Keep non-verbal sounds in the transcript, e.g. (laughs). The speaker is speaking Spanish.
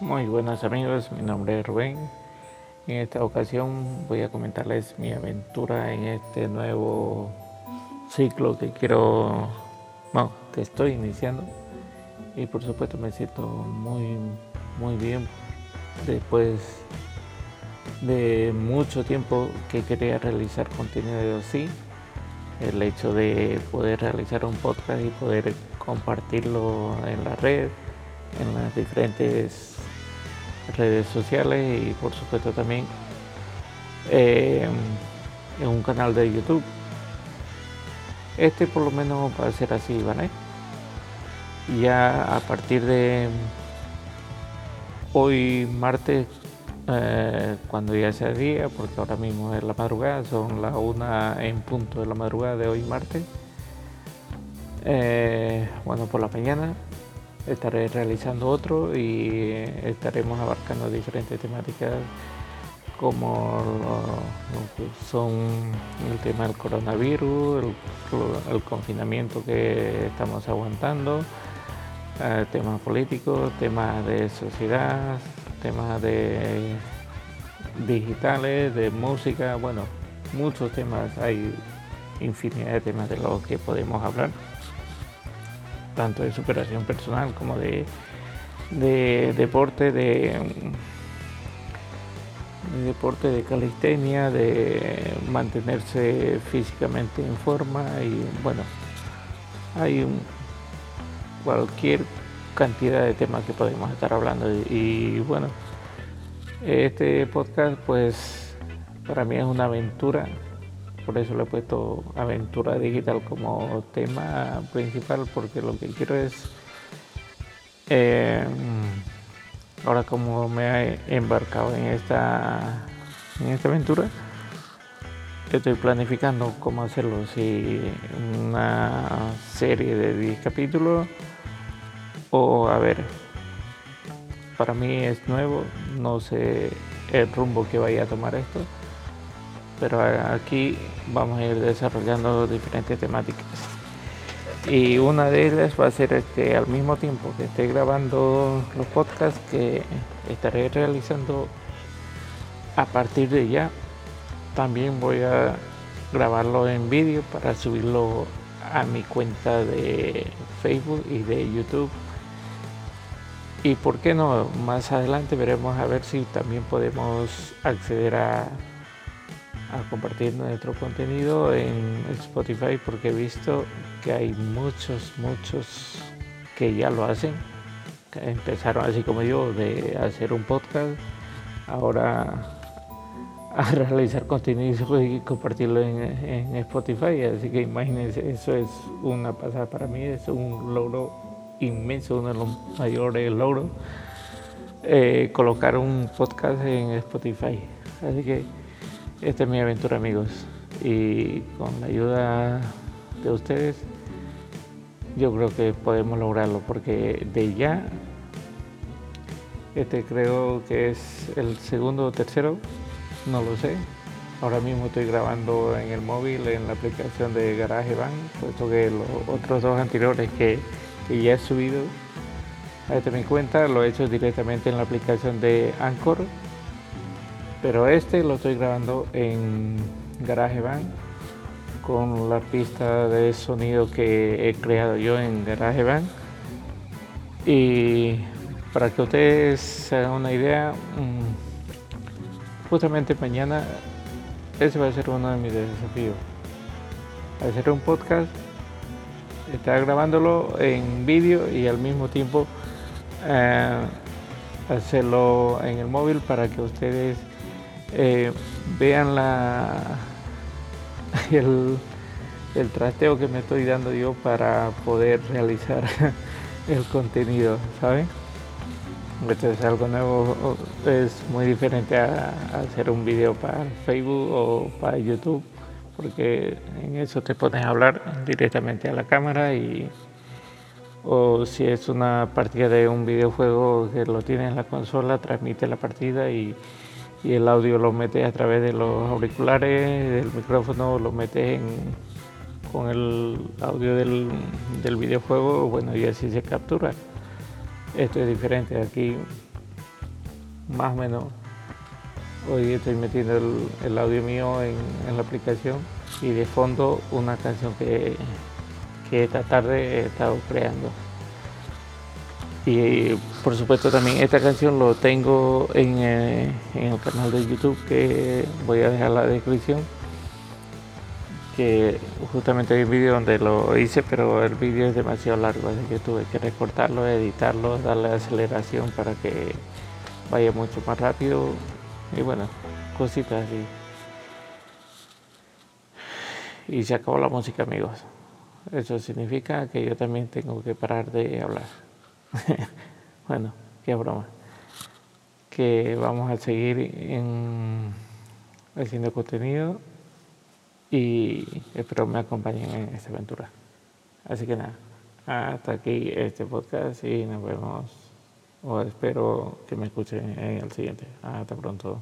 Muy buenas amigos, mi nombre es Rubén. En esta ocasión voy a comentarles mi aventura en este nuevo ciclo que quiero, bueno, que estoy iniciando. Y por supuesto me siento muy, muy bien después de mucho tiempo que quería realizar contenido así. El hecho de poder realizar un podcast y poder compartirlo en la red, en las diferentes redes sociales y por supuesto también eh, en un canal de YouTube. Este por lo menos va a ser así, ¿vale? Ya a partir de hoy martes, eh, cuando ya sea día, porque ahora mismo es la madrugada, son las una en punto de la madrugada de hoy martes. Eh, bueno, por la mañana estaré realizando otro y estaremos abarcando diferentes temáticas como son el tema del coronavirus, el, confinamiento que estamos aguantando, eh, temas políticos, temas de sociedad, temas de digitales, de música, bueno, muchos temas, hay infinidad de temas de los que podemos hablar tanto de superación personal como de, deporte, de, deporte de calistenia, de mantenerse físicamente en forma y bueno, hay cualquier cantidad de temas que podemos estar hablando y bueno, este podcast pues para mí es una aventura por eso le he puesto aventura digital como tema principal porque lo que quiero es eh, ahora como me he embarcado en esta en esta aventura estoy planificando cómo hacerlo. Si una serie de 10 capítulos o a ver para mí es nuevo no sé el rumbo que vaya a tomar esto pero aquí vamos a ir desarrollando diferentes temáticas. Y una de ellas va a ser este, al mismo tiempo que esté grabando los podcasts que estaré realizando a partir de ya. También voy a grabarlo en vídeo para subirlo a mi cuenta de Facebook y de YouTube. Y por qué no, más adelante veremos a ver si también podemos acceder a a compartir nuestro contenido en Spotify porque he visto que hay muchos, muchos que ya lo hacen. Que empezaron así como yo de hacer un podcast, ahora a (laughs) realizar contenido y compartirlo en, Spotify. Así que imagínense, eso es una pasada para mí, es un logro inmenso, uno de los mayores logros. Eh, colocar un podcast en Spotify. Así que esta es mi aventura amigos y con la ayuda de ustedes yo creo que podemos lograrlo porque de ya este creo que es el segundo o tercero, no lo sé. Ahora mismo estoy grabando en el móvil en la aplicación de GarageBand, puesto que los otros dos anteriores que, ya he subido a esta mi cuenta lo he hecho directamente en la aplicación de Anchor pero este lo estoy grabando en GarageBand con la pista de sonido que he creado yo en GarageBand. Y para que ustedes se hagan una idea, mm, justamente mañana ese va a ser uno de mis desafíos. Hacer un podcast, estar grabándolo en vídeo y al mismo tiempo eh, hacerlo en el móvil para que ustedes eh, vean la, (laughs) el, el trasteo que me estoy dando yo para poder realizar (laughs) el contenido, ¿saben? Esto es algo nuevo, es muy diferente a, hacer un video para Facebook o para YouTube, porque en eso te pones a hablar directamente a la cámara y o si es una partida de un videojuego que lo tiene en la consola, transmite la partida y y el audio lo metes a través de los auriculares, del micrófono lo metes con el audio del, videojuego, bueno, y así se captura. Esto es diferente, aquí más o menos hoy estoy metiendo el, audio mío en, la aplicación y de fondo una canción que, que esta tarde he estado creando. Y por supuesto también esta canción lo tengo en, eh, en, el canal de YouTube que voy a dejar la descripción. Que justamente hay un vídeo donde lo hice, pero el vídeo es demasiado largo, así que tuve que recortarlo, editarlo, darle aceleración para que vaya mucho más rápido. Y bueno, cositas así. Y se acabó la música, amigos. Eso significa que yo también tengo que parar de hablar. (laughs) bueno, qué broma. Que vamos a seguir en, haciendo contenido y espero me acompañen en esta aventura. Así que nada, hasta aquí este podcast y nos vemos o espero que me escuchen en el siguiente. Hasta pronto.